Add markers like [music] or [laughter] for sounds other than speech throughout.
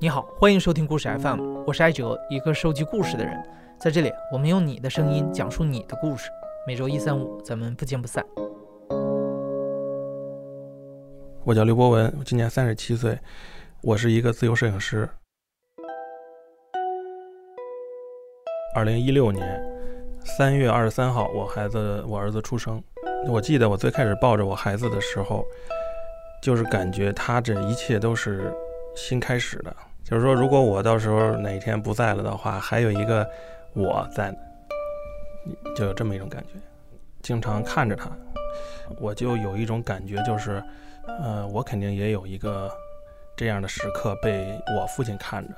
你好，欢迎收听故事 FM，我是艾哲，一个收集故事的人。在这里，我们用你的声音讲述你的故事。每周一、三、五，咱们不见不散。我叫刘博文，今年三十七岁，我是一个自由摄影师。二零一六年三月二十三号，我孩子，我儿子出生。我记得我最开始抱着我孩子的时候，就是感觉他这一切都是新开始的。就是说，如果我到时候哪天不在了的话，还有一个我在，就有这么一种感觉。经常看着他，我就有一种感觉，就是，呃，我肯定也有一个这样的时刻被我父亲看着。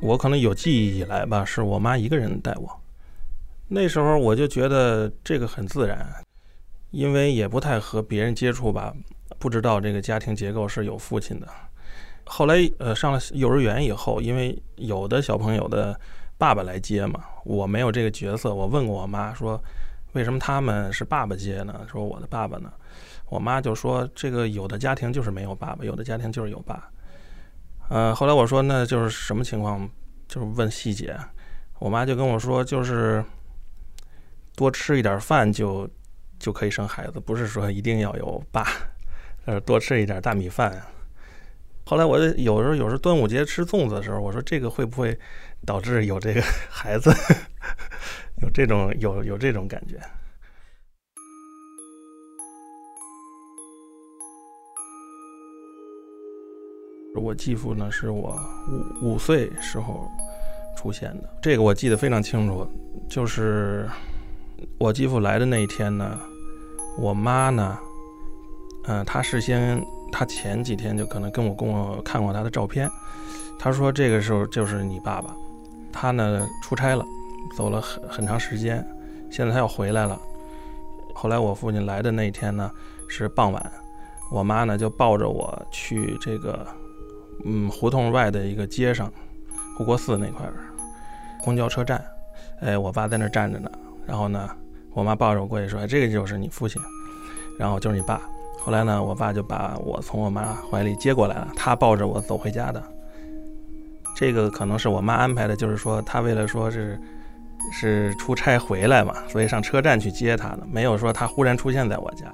我可能有记忆以来吧，是我妈一个人带我。那时候我就觉得这个很自然。因为也不太和别人接触吧，不知道这个家庭结构是有父亲的。后来呃上了幼儿园以后，因为有的小朋友的爸爸来接嘛，我没有这个角色。我问过我妈说，为什么他们是爸爸接呢？说我的爸爸呢？我妈就说这个有的家庭就是没有爸爸，有的家庭就是有爸。呃，后来我说那就是什么情况？就是问细节。我妈就跟我说，就是多吃一点饭就。就可以生孩子，不是说一定要有爸，呃，多吃一点大米饭。后来我有时候，有时候端午节吃粽子的时候，我说这个会不会导致有这个孩子，[laughs] 有这种有有这种感觉？我继父呢，是我五五岁时候出现的，这个我记得非常清楚，就是。我继父来的那一天呢，我妈呢，嗯，她事先，她前几天就可能跟我跟我看过他的照片，她说这个时候就是你爸爸，他呢出差了，走了很很长时间，现在他要回来了。后来我父亲来的那一天呢是傍晚，我妈呢就抱着我去这个，嗯，胡同外的一个街上，护国寺那块儿，公交车站，哎，我爸在那站着呢。然后呢，我妈抱着我过去说：“这个就是你父亲，然后就是你爸。”后来呢，我爸就把我从我妈怀里接过来了，他抱着我走回家的。这个可能是我妈安排的，就是说他为了说是是出差回来嘛，所以上车站去接他的，没有说他忽然出现在我家。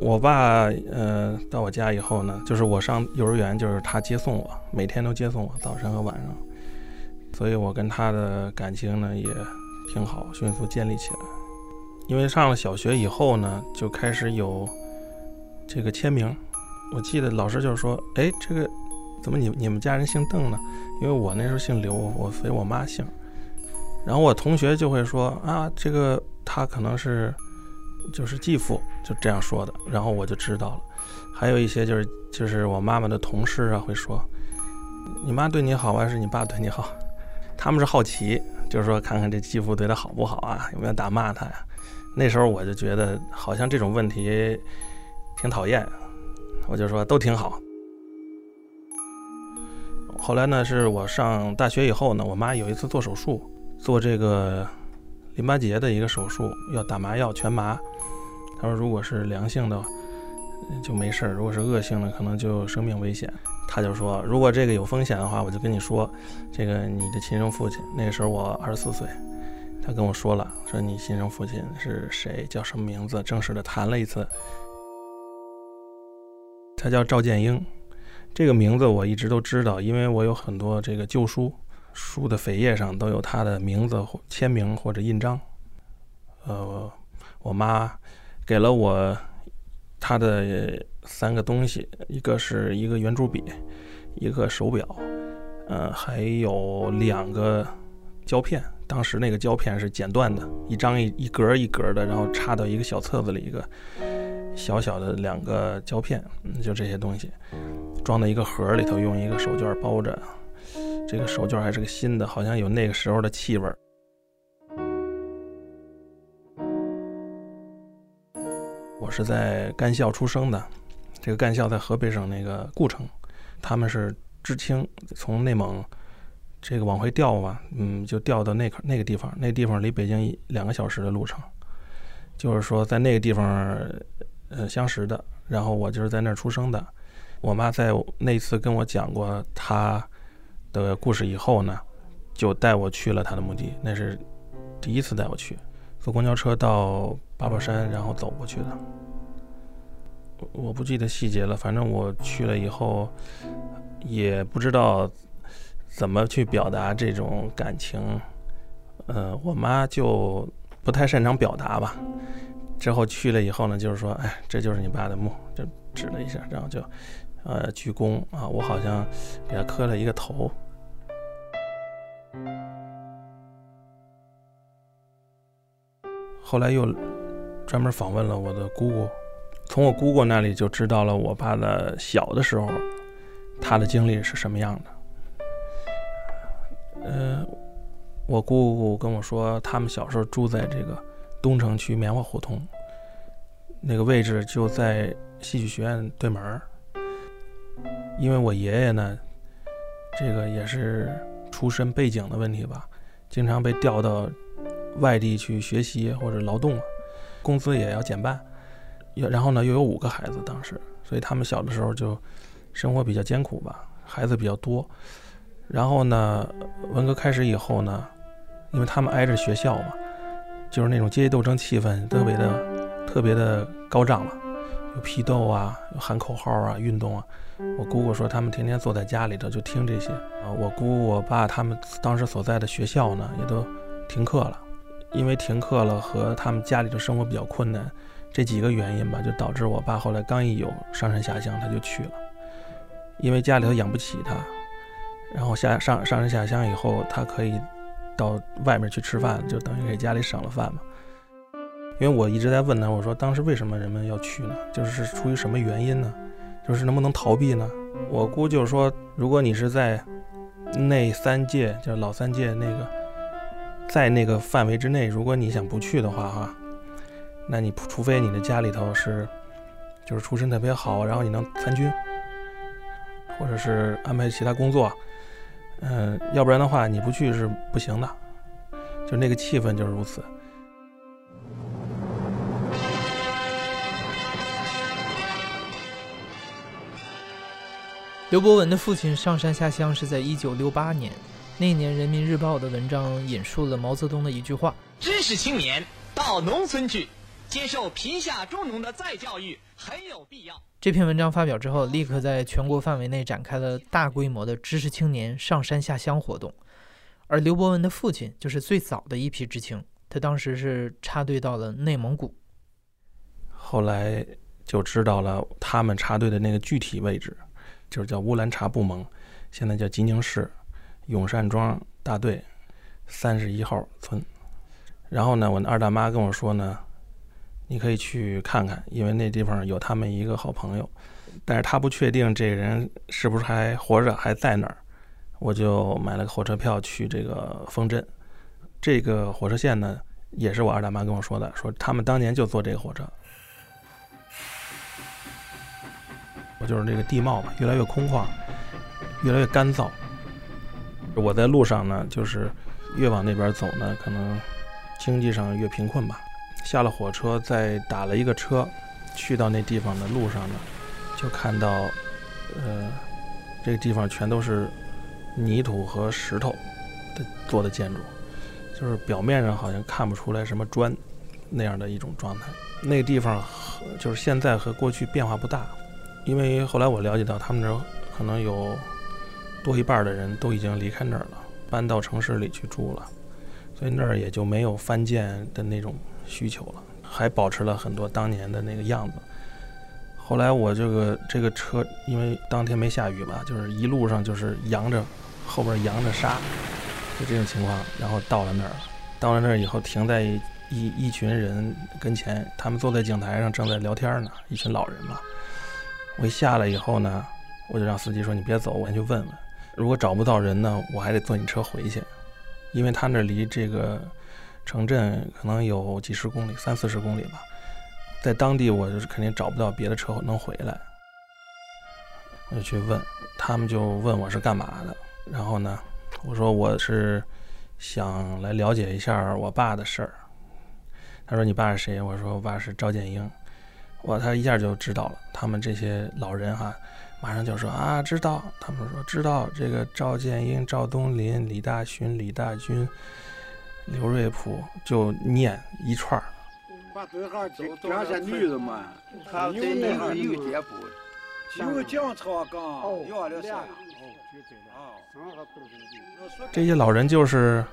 我爸呃到我家以后呢，就是我上幼儿园，就是他接送我，每天都接送我，早晨和晚上，所以我跟他的感情呢也挺好，迅速建立起来。因为上了小学以后呢，就开始有这个签名。我记得老师就是说，哎，这个怎么你你们家人姓邓呢？因为我那时候姓刘，我随我妈姓。然后我同学就会说啊，这个他可能是。就是继父就这样说的，然后我就知道了。还有一些就是就是我妈妈的同事啊会说，你妈对你好还是你爸对你好？[laughs] 他们是好奇，就是说看看这继父对他好不好啊，有没有打骂他呀？那时候我就觉得好像这种问题挺讨厌，我就说都挺好。后来呢，是我上大学以后呢，我妈有一次做手术，做这个。淋巴结的一个手术要打麻药全麻，他说如果是良性的就没事儿，如果是恶性的可能就生命危险。他就说如果这个有风险的话，我就跟你说，这个你的亲生父亲那时候我二十四岁，他跟我说了，说你亲生父亲是谁，叫什么名字，正式的谈了一次，他叫赵建英，这个名字我一直都知道，因为我有很多这个旧书。书的扉页上都有他的名字或签名或者印章。呃，我妈给了我他的三个东西，一个是一个圆珠笔，一个手表，呃，还有两个胶片。当时那个胶片是剪断的，一张一一格一格的，然后插到一个小册子里，一个小小的两个胶片，就这些东西，装在一个盒里头，用一个手绢包着。这个手绢还是个新的，好像有那个时候的气味儿。是在干校出生的，这个干校在河北省那个故城，他们是知青从内蒙这个往回调嘛，嗯，就调到那那个地方，那地方离北京两个小时的路程，就是说在那个地方呃相识的，然后我就是在那儿出生的。我妈在那次跟我讲过她的故事以后呢，就带我去了她的墓地，那是第一次带我去，坐公交车到八宝山，然后走过去的。我我不记得细节了，反正我去了以后，也不知道怎么去表达这种感情。呃，我妈就不太擅长表达吧。之后去了以后呢，就是说，哎，这就是你爸的墓，就指了一下，然后就，呃，鞠躬啊，我好像给他磕了一个头。后来又专门访问了我的姑姑。从我姑姑那里就知道了我爸的小的时候，他的经历是什么样的。呃，我姑姑跟我说，他们小时候住在这个东城区棉花胡同，那个位置就在戏剧学院对门儿。因为我爷爷呢，这个也是出身背景的问题吧，经常被调到外地去学习或者劳动，工资也要减半。然后呢，又有五个孩子，当时，所以他们小的时候就生活比较艰苦吧，孩子比较多。然后呢，文革开始以后呢，因为他们挨着学校嘛，就是那种阶级斗争气氛特别的、特别的高涨嘛，有批斗啊，有喊口号啊，运动啊。我姑姑说，他们天天坐在家里头就听这些啊。我姑我爸他们当时所在的学校呢，也都停课了，因为停课了和他们家里的生活比较困难。这几个原因吧，就导致我爸后来刚一有上山下乡，他就去了，因为家里头养不起他，然后下上上山下乡以后，他可以到外面去吃饭，就等于给家里省了饭嘛。因为我一直在问他，我说当时为什么人们要去呢？就是出于什么原因呢？就是能不能逃避呢？我估就是说，如果你是在那三届，就是老三届那个，在那个范围之内，如果你想不去的话，哈。那你除非你的家里头是，就是出身特别好，然后你能参军，或者是安排其他工作，嗯，要不然的话你不去是不行的，就那个气氛就是如此。刘伯文的父亲上山下乡是在一九六八年，那年《人民日报》的文章引述了毛泽东的一句话：“知识青年到农村去。”接受贫下中农的再教育很有必要。这篇文章发表之后，立刻在全国范围内展开了大规模的知识青年上山下乡活动。而刘伯文的父亲就是最早的一批知青，他当时是插队到了内蒙古。后来就知道了他们插队的那个具体位置，就是叫乌兰察布盟，现在叫吉宁市永善庄大队三十一号村。然后呢，我二大妈跟我说呢。你可以去看看，因为那地方有他们一个好朋友，但是他不确定这个人是不是还活着，还在那儿。我就买了个火车票去这个丰镇，这个火车线呢，也是我二大妈跟我说的，说他们当年就坐这个火车。我就是这个地貌吧，越来越空旷，越来越干燥。我在路上呢，就是越往那边走呢，可能经济上越贫困吧。下了火车，再打了一个车，去到那地方的路上呢，就看到，呃，这个地方全都是泥土和石头的做的建筑，就是表面上好像看不出来什么砖那样的一种状态。那个地方和就是现在和过去变化不大，因为后来我了解到，他们这可能有多一半的人都已经离开那儿了，搬到城市里去住了，所以那儿也就没有翻建的那种。需求了，还保持了很多当年的那个样子。后来我这个这个车，因为当天没下雨吧，就是一路上就是扬着，后边扬着沙，就这种情况。然后到了那儿，到了那儿以后，停在一一群人跟前，他们坐在井台上正在聊天呢，一群老人嘛。我一下来以后呢，我就让司机说：“你别走，我先去问问。如果找不到人呢，我还得坐你车回去，因为他那离这个。”城镇可能有几十公里，三四十公里吧，在当地我就是肯定找不到别的车能回来。我就去问，他们就问我是干嘛的，然后呢，我说我是想来了解一下我爸的事儿。他说你爸是谁？我说我爸是赵建英。哇他一下就知道了，他们这些老人哈，马上就说啊知道，他们说知道。这个赵建英、赵东林、李大勋、李大军、刘瑞普，就念一串儿。把对号走，这些女的嘛，有那号一个姐夫，有姜超刚，要了。啥？这些老人就是，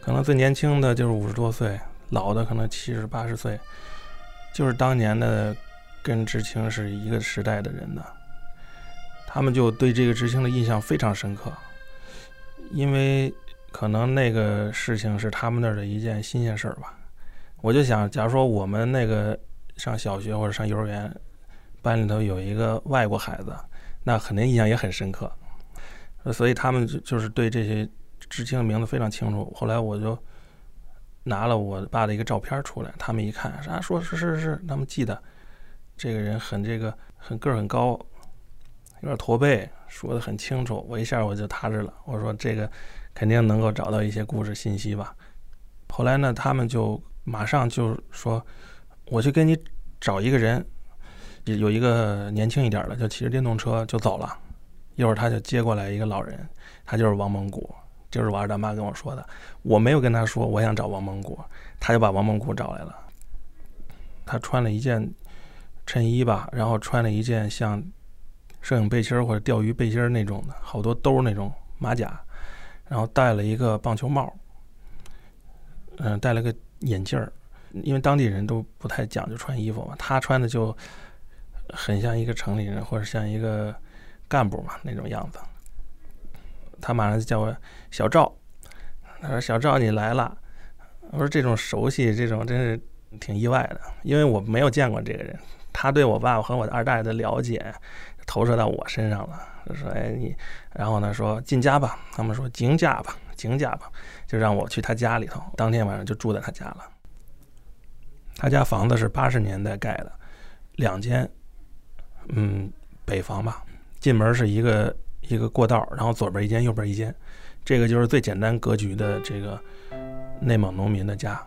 可能最年轻的就是五十多岁，老的可能七十八十岁，就是当年的跟知青是一个时代的人呢。他们就对这个知青的印象非常深刻，因为可能那个事情是他们那儿的一件新鲜事儿吧。我就想，假如说我们那个上小学或者上幼儿园，班里头有一个外国孩子，那肯定印象也很深刻。所以他们就就是对这些知青的名字非常清楚。后来我就拿了我爸的一个照片出来，他们一看，啥说是是是，他们记得这个人很这个很个儿很高，有点驼背，说的很清楚。我一下我就踏实了，我说这个肯定能够找到一些故事信息吧。后来呢，他们就马上就说，我去给你找一个人，有一个年轻一点的，就骑着电动车就走了。一会儿他就接过来一个老人，他就是王蒙古，就是我二大妈跟我说的。我没有跟他说我想找王蒙古，他就把王蒙古找来了。他穿了一件衬衣吧，然后穿了一件像摄影背心儿或者钓鱼背心儿那种的，好多兜儿那种马甲，然后戴了一个棒球帽，嗯、戴了个眼镜儿。因为当地人都不太讲究穿衣服嘛，他穿的就很像一个城里人或者像一个。干部嘛那种样子，他马上就叫我小赵，他说小赵你来了，我说这种熟悉，这种真是挺意外的，因为我没有见过这个人，他对我爸爸和我二大爷的了解投射到我身上了，就说哎你，然后呢说进家吧，他们说进家吧，进家吧，就让我去他家里头，当天晚上就住在他家了。他家房子是八十年代盖的，两间，嗯，北房吧。进门是一个一个过道，然后左边一间，右边一间，这个就是最简单格局的这个内蒙农民的家。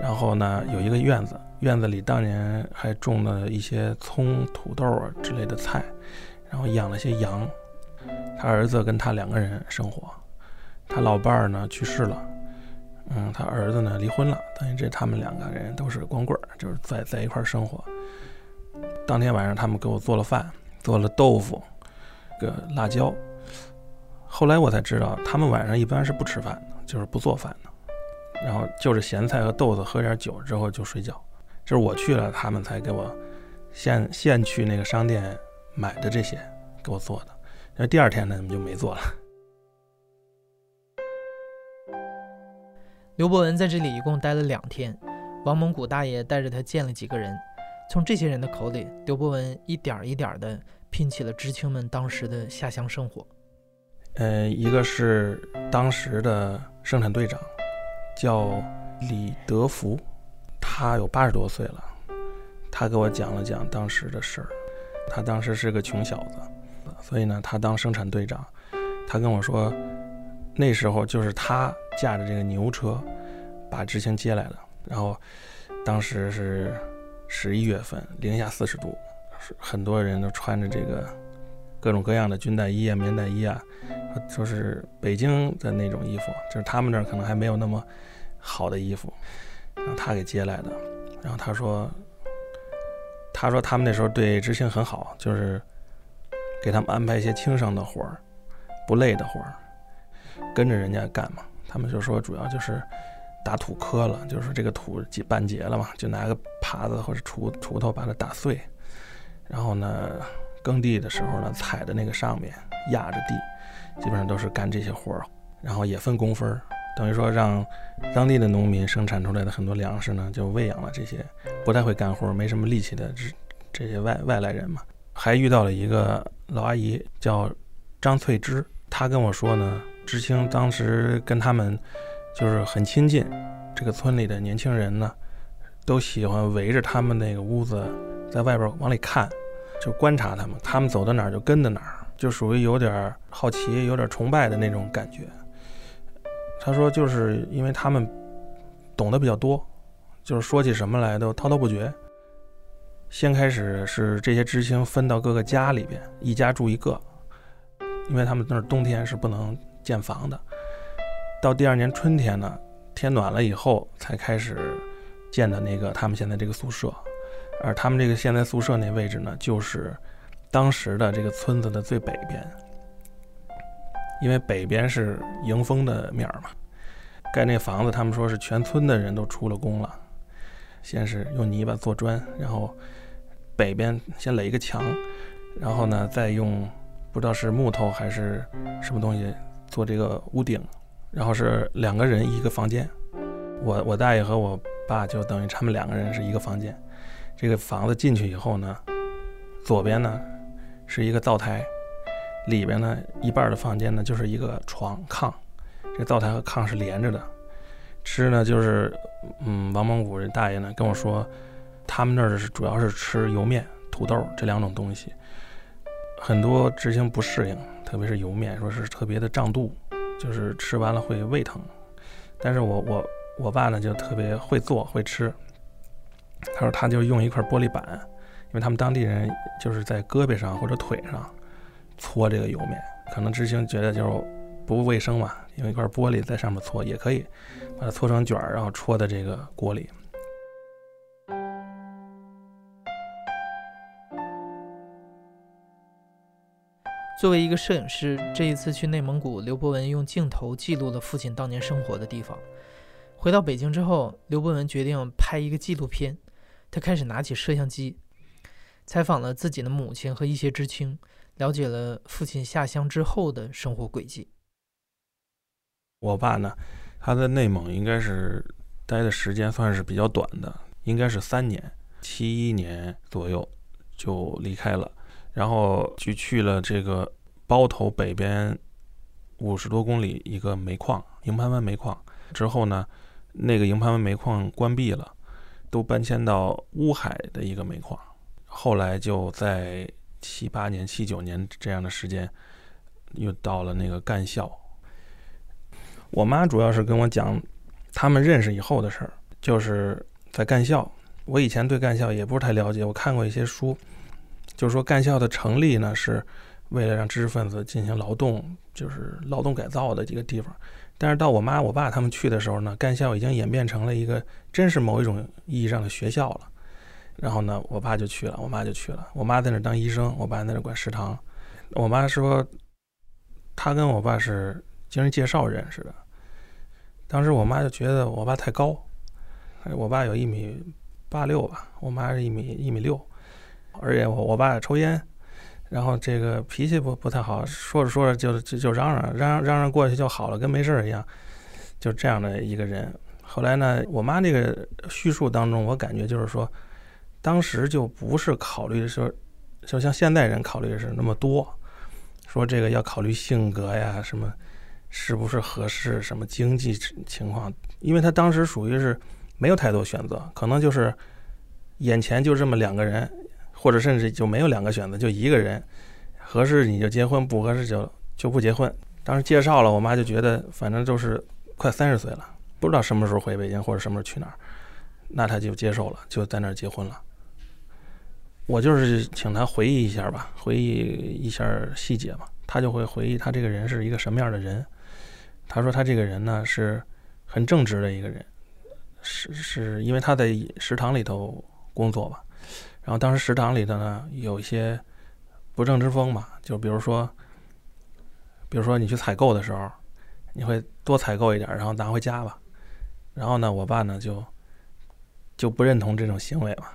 然后呢，有一个院子，院子里当年还种了一些葱、土豆啊之类的菜，然后养了些羊。他儿子跟他两个人生活，他老伴儿呢去世了，嗯，他儿子呢离婚了，等于这他们两个人都是光棍儿，就是在在一块儿生活。当天晚上，他们给我做了饭。做了豆腐，个辣椒。后来我才知道，他们晚上一般是不吃饭的，就是不做饭的，然后就是咸菜和豆子，喝点酒之后就睡觉。就是我去了，他们才给我现现去那个商店买的这些给我做的。那第二天呢，就没做了。刘伯文在这里一共待了两天，王蒙古大爷带着他见了几个人。从这些人的口里，刘伯文一点一点的拼起了知青们当时的下乡生活。呃，一个是当时的生产队长，叫李德福，他有八十多岁了。他给我讲了讲当时的事儿。他当时是个穷小子，所以呢，他当生产队长。他跟我说，那时候就是他驾着这个牛车把知青接来的。然后当时是。十一月份，零下四十度，很多人都穿着这个各种各样的军大衣啊、棉大衣啊，就是北京的那种衣服，就是他们那儿可能还没有那么好的衣服，然后他给接来的。然后他说，他说他们那时候对知青很好，就是给他们安排一些轻省的活儿，不累的活儿，跟着人家干嘛。他们就说主要就是。打土磕了，就是这个土结半截了嘛，就拿个耙子或者锄锄头把它打碎，然后呢，耕地的时候呢，踩在那个上面压着地，基本上都是干这些活儿，然后也分工分儿，等于说让当地的农民生产出来的很多粮食呢，就喂养了这些不太会干活、没什么力气的这这些外外来人嘛。还遇到了一个老阿姨叫张翠芝，她跟我说呢，知青当时跟他们。就是很亲近，这个村里的年轻人呢，都喜欢围着他们那个屋子，在外边往里看，就观察他们，他们走到哪儿就跟到哪儿，就属于有点好奇、有点崇拜的那种感觉。他说，就是因为他们懂得比较多，就是说起什么来都滔滔不绝。先开始是这些知青分到各个家里边，一家住一个，因为他们那儿冬天是不能建房的。到第二年春天呢，天暖了以后才开始建的那个他们现在这个宿舍，而他们这个现在宿舍那位置呢，就是当时的这个村子的最北边，因为北边是迎风的面儿嘛。盖那房子，他们说是全村的人都出了工了，先是用泥巴做砖，然后。北边先垒一个墙，然后呢，再用不知道是木头还是什么东西做这个屋顶，然后是两个人一个房间。我我大爷和我爸就等于他们两个人是一个房间。这个房子进去以后呢，左边呢是一个灶台，里边呢一半的房间呢就是一个床炕，这灶台和炕是连着的。吃呢就是，嗯，王蒙古这大爷呢跟我说。他们那儿是主要是吃油面、土豆这两种东西，很多执行不适应，特别是油面，说是特别的胀肚，就是吃完了会胃疼。但是我我我爸呢就特别会做会吃，他说他就用一块玻璃板，因为他们当地人就是在胳膊上或者腿上搓这个油面，可能知青觉得就是不卫生嘛，用一块玻璃在上面搓也可以，把它搓成卷儿，然后戳在这个锅里。作为一个摄影师，这一次去内蒙古，刘伯文用镜头记录了父亲当年生活的地方。回到北京之后，刘伯文决定拍一个纪录片。他开始拿起摄像机，采访了自己的母亲和一些知青，了解了父亲下乡之后的生活轨迹。我爸呢，他在内蒙应该是待的时间算是比较短的，应该是三年，七一年左右就离开了。然后就去了这个包头北边五十多公里一个煤矿营盘湾煤矿之后呢，那个营盘湾煤矿关闭了，都搬迁到乌海的一个煤矿。后来就在七八年、七九年这样的时间，又到了那个干校。我妈主要是跟我讲他们认识以后的事儿，就是在干校。我以前对干校也不是太了解，我看过一些书。就是说，干校的成立呢，是为了让知识分子进行劳动，就是劳动改造的一个地方。但是到我妈、我爸他们去的时候呢，干校已经演变成了一个真是某一种意义上的学校了。然后呢，我爸就去了，我妈就去了。我妈在那当医生，我爸在那管食堂。我妈说，她跟我爸是经人介绍认识的。当时我妈就觉得我爸太高，我爸有一米八六吧，我妈是一米一米六。而且我我爸抽烟，然后这个脾气不不太好，说着说着就就就嚷嚷嚷嚷嚷过去就好了，跟没事儿一样，就这样的一个人。后来呢，我妈那个叙述当中，我感觉就是说，当时就不是考虑说，就像现代人考虑的是那么多，说这个要考虑性格呀，什么是不是合适，什么经济情况，因为他当时属于是没有太多选择，可能就是眼前就这么两个人。或者甚至就没有两个选择，就一个人合适你就结婚，不合适就就不结婚。当时介绍了，我妈就觉得反正就是快三十岁了，不知道什么时候回北京或者什么时候去哪儿，那她就接受了，就在那儿结婚了。我就是请他回忆一下吧，回忆一下细节嘛，他就会回忆他这个人是一个什么样的人。他说他这个人呢是很正直的一个人，是是因为他在食堂里头工作吧。然后当时食堂里头呢有一些不正之风嘛，就比如说，比如说你去采购的时候，你会多采购一点，然后拿回家吧。然后呢，我爸呢就就不认同这种行为嘛，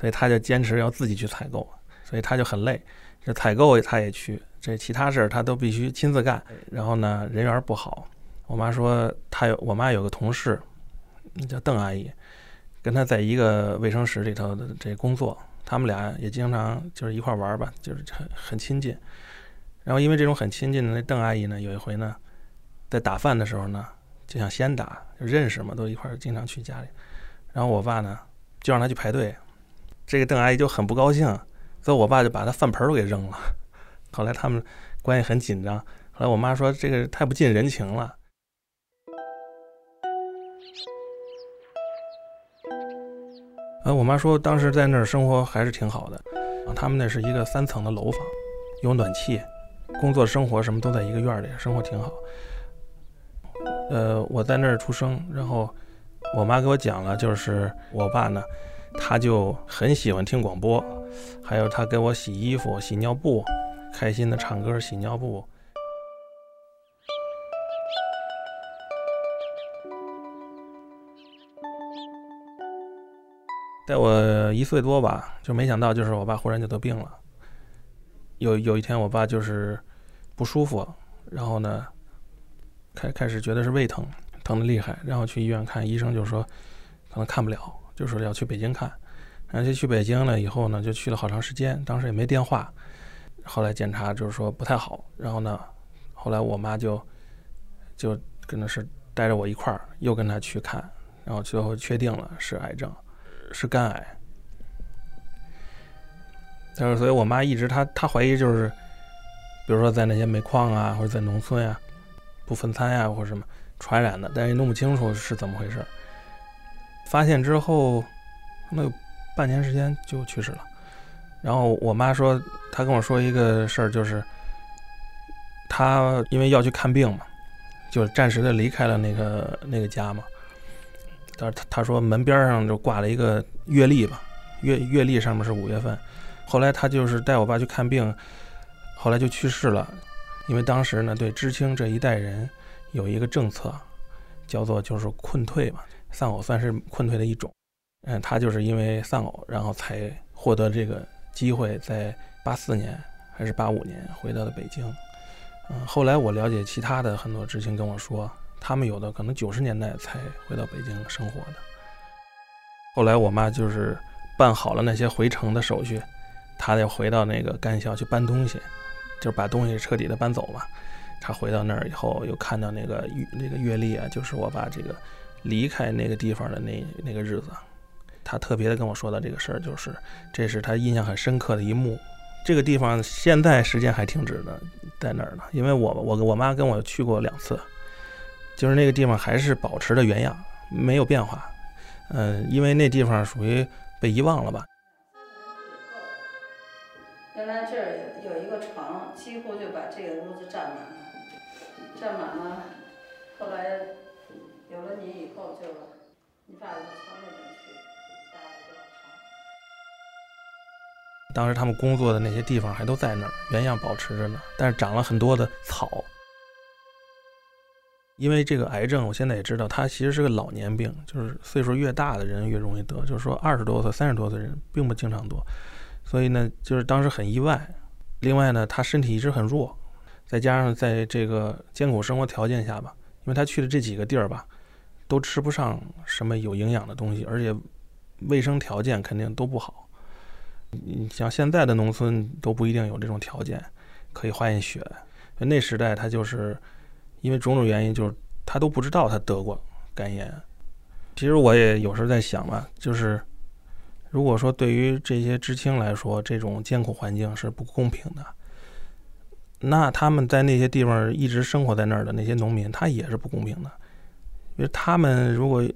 所以他就坚持要自己去采购，所以他就很累。这采购他也去，这其他事儿他都必须亲自干。然后呢，人缘不好。我妈说，她有我妈有个同事，叫邓阿姨，跟他在一个卫生室里头的这工作。他们俩也经常就是一块玩吧，就是很很亲近。然后因为这种很亲近的那邓阿姨呢，有一回呢，在打饭的时候呢，就想先打，就认识嘛，都一块经常去家里。然后我爸呢，就让他去排队。这个邓阿姨就很不高兴，所以我爸就把他饭盆都给扔了。后来他们关系很紧张。后来我妈说这个太不近人情了。呃，我妈说当时在那儿生活还是挺好的，他们那是一个三层的楼房，有暖气，工作生活什么都在一个院里，生活挺好。呃，我在那儿出生，然后我妈给我讲了，就是我爸呢，他就很喜欢听广播，还有他给我洗衣服、洗尿布，开心的唱歌、洗尿布。在我一岁多吧，就没想到，就是我爸忽然就得病了。有有一天，我爸就是不舒服，然后呢，开开始觉得是胃疼，疼的厉害，然后去医院看，医生就说可能看不了，就说要去北京看。然后就去北京了以后呢，就去了好长时间，当时也没电话。后来检查就是说不太好，然后呢，后来我妈就就跟的是带着我一块儿又跟他去看，然后最后确定了是癌症。是肝癌，但是所以我妈一直她她怀疑就是，比如说在那些煤矿啊，或者在农村呀，不分餐呀，或者什么传染的，但是弄不清楚是怎么回事。发现之后，那半年时间就去世了。然后我妈说，她跟我说一个事儿，就是她因为要去看病嘛，就暂时的离开了那个那个家嘛。但是她她说门边上就挂了一个月历吧，月月历上面是五月份。后来她就是带我爸去看病，后来就去世了。因为当时呢，对知青这一代人有一个政策，叫做就是困退嘛，丧偶算是困退的一种。嗯，他就是因为丧偶，然后才获得这个机会，在八四年还是八五年回到了北京。嗯，后来我了解其他的很多知青跟我说。他们有的可能九十年代才回到北京生活的。后来我妈就是办好了那些回城的手续，她得回到那个干校去搬东西，就是把东西彻底的搬走吧。她回到那儿以后，又看到那个那个月历啊，就是我爸这个离开那个地方的那那个日子。他特别的跟我说的这个事儿，就是这是他印象很深刻的一幕。这个地方现在时间还停止的在那儿呢，因为我我我妈跟我去过两次。就是那个地方还是保持着原样，没有变化。嗯，因为那地方属于被遗忘了吧。原来这儿有一个床，几乎就把这个屋子占满了，占满了。后来有了你以后，就你爸就朝那边去。当时他们工作的那些地方还都在那儿，原样保持着呢，但是长了很多的草。因为这个癌症，我现在也知道，它其实是个老年病，就是岁数越大的人越容易得。就是说，二十多岁、三十多岁人并不经常得，所以呢，就是当时很意外。另外呢，他身体一直很弱，再加上在这个艰苦生活条件下吧，因为他去的这几个地儿吧，都吃不上什么有营养的东西，而且卫生条件肯定都不好。你像现在的农村都不一定有这种条件可以化验血，那时代他就是。因为种种原因，就是他都不知道他得过肝炎。其实我也有时候在想吧，就是如果说对于这些知青来说，这种艰苦环境是不公平的，那他们在那些地方一直生活在那儿的那些农民，他也是不公平的。就他们如果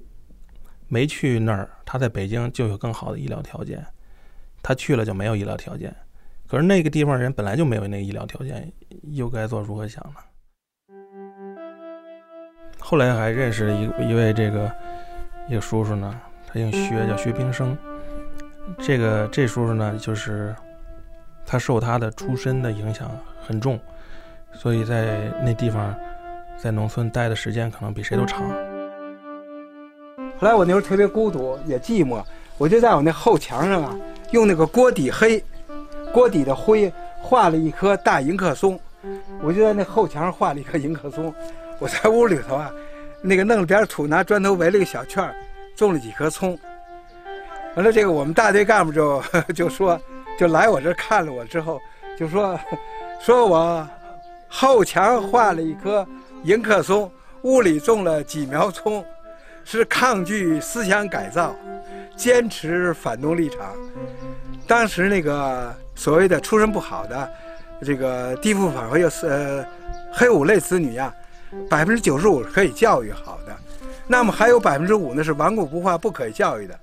没去那儿，他在北京就有更好的医疗条件；他去了就没有医疗条件。可是那个地方人本来就没有那个医疗条件，又该做如何想呢？后来还认识了一一位这个一个叔叔呢，他姓薛，叫薛平生。这个这叔叔呢，就是他受他的出身的影响很重，所以在那地方，在农村待的时间可能比谁都长。后来我那时候特别孤独，也寂寞，我就在我那后墙上啊，用那个锅底黑，锅底的灰画了一棵大迎客松，我就在那后墙上画了一棵迎客松。我在屋里头啊，那个弄了点土，拿砖头围了个小圈儿，种了几棵葱。完了，这个我们大队干部就 [laughs] 就说，就来我这看了我之后，就说，说我后墙画了一棵迎客松，屋里种了几苗葱，是抗拒思想改造，坚持反动立场。当时那个所谓的出身不好的，这个地富反又是呃黑五类子女呀，百分之九十五是可以教育好的，那么还有百分之五呢是顽固不化不可以教育的。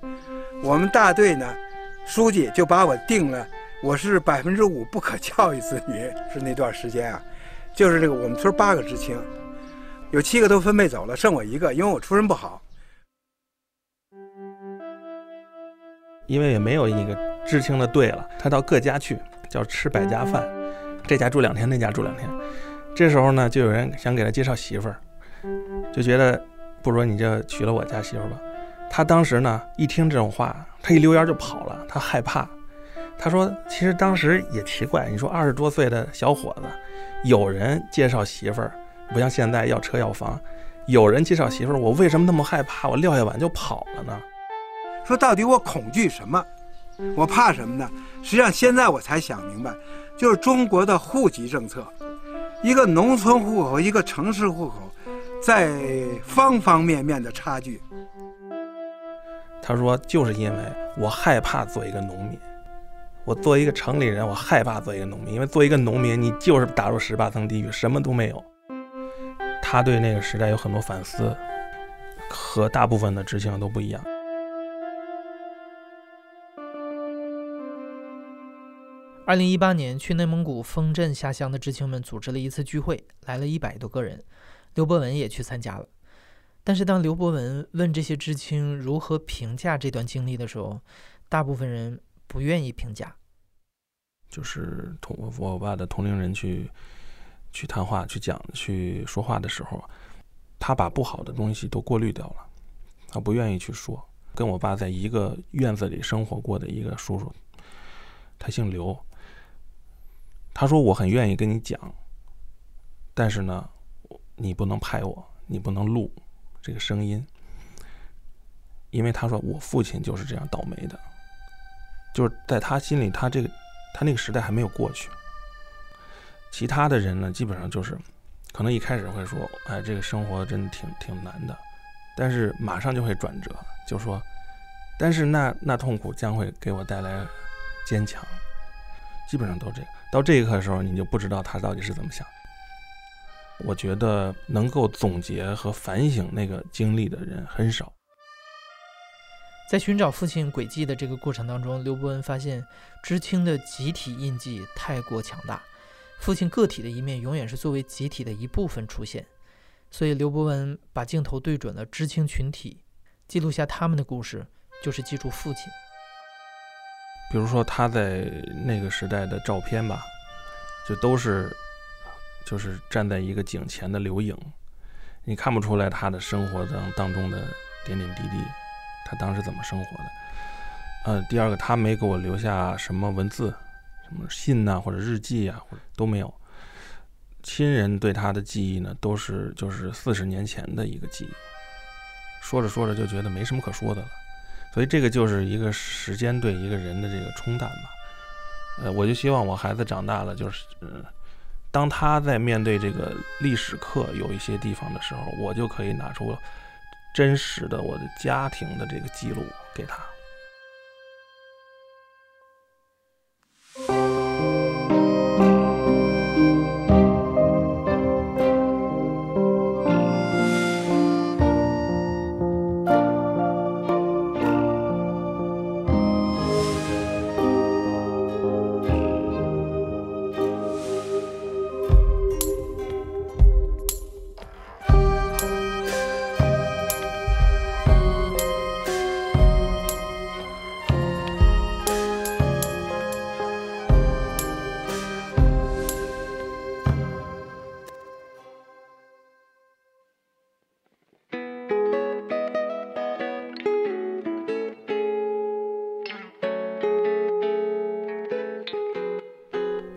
我们大队呢，书记就把我定了，我是百分之五不可教育子女，是那段时间啊，就是这个我们村八个知青，有七个都分配走了，剩我一个，因为我出身不好。因为也没有一个知青的队了，他到各家去，叫吃百家饭，这家住两天，那家住两天。这时候呢，就有人想给他介绍媳妇儿，就觉得不如你就娶了我家媳妇儿吧。他当时呢，一听这种话，他一溜烟就跑了，他害怕。他说：“其实当时也奇怪，你说二十多岁的小伙子，有人介绍媳妇儿，不像现在要车要房，有人介绍媳妇儿，我为什么那么害怕？我撂下碗就跑了呢？”说到底我恐惧什么？我怕什么呢？实际上现在我才想明白，就是中国的户籍政策，一个农村户口，一个城市户口，在方方面面的差距。他说，就是因为我害怕做一个农民，我做一个城里人，我害怕做一个农民，因为做一个农民，你就是打入十八层地狱，什么都没有。他对那个时代有很多反思，和大部分的知青都不一样。二零一八年，去内蒙古丰镇下乡的知青们组织了一次聚会，来了一百多个人，刘伯文也去参加了。但是，当刘伯文问这些知青如何评价这段经历的时候，大部分人不愿意评价。就是同我爸的同龄人去去谈话、去讲、去说话的时候，他把不好的东西都过滤掉了，他不愿意去说。跟我爸在一个院子里生活过的一个叔叔，他姓刘。他说：“我很愿意跟你讲，但是呢，你不能拍我，你不能录这个声音，因为他说我父亲就是这样倒霉的，就是在他心里，他这个他那个时代还没有过去。其他的人呢，基本上就是可能一开始会说，哎，这个生活真的挺挺难的，但是马上就会转折，就说，但是那那痛苦将会给我带来坚强。”基本上都这个，到这一刻的时候，你就不知道他到底是怎么想。我觉得能够总结和反省那个经历的人很少。在寻找父亲轨迹的这个过程当中，刘伯文发现知青的集体印记太过强大，父亲个体的一面永远是作为集体的一部分出现。所以刘伯文把镜头对准了知青群体，记录下他们的故事，就是记住父亲。比如说他在那个时代的照片吧，就都是就是站在一个井前的留影，你看不出来他的生活当当中的点点滴滴，他当时怎么生活的。呃，第二个他没给我留下什么文字，什么信呐或者日记啊，或者都没有。亲人对他的记忆呢，都是就是四十年前的一个记忆，说着说着就觉得没什么可说的了。所以这个就是一个时间对一个人的这个冲淡吧，呃，我就希望我孩子长大了，就是，当他在面对这个历史课有一些地方的时候，我就可以拿出真实的我的家庭的这个记录给他。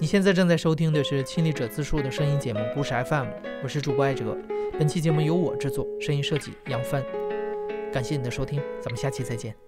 你现在正在收听的是亲历者自述的声音节目《故事 FM》，我是主播艾哲。本期节目由我制作，声音设计杨帆。感谢你的收听，咱们下期再见。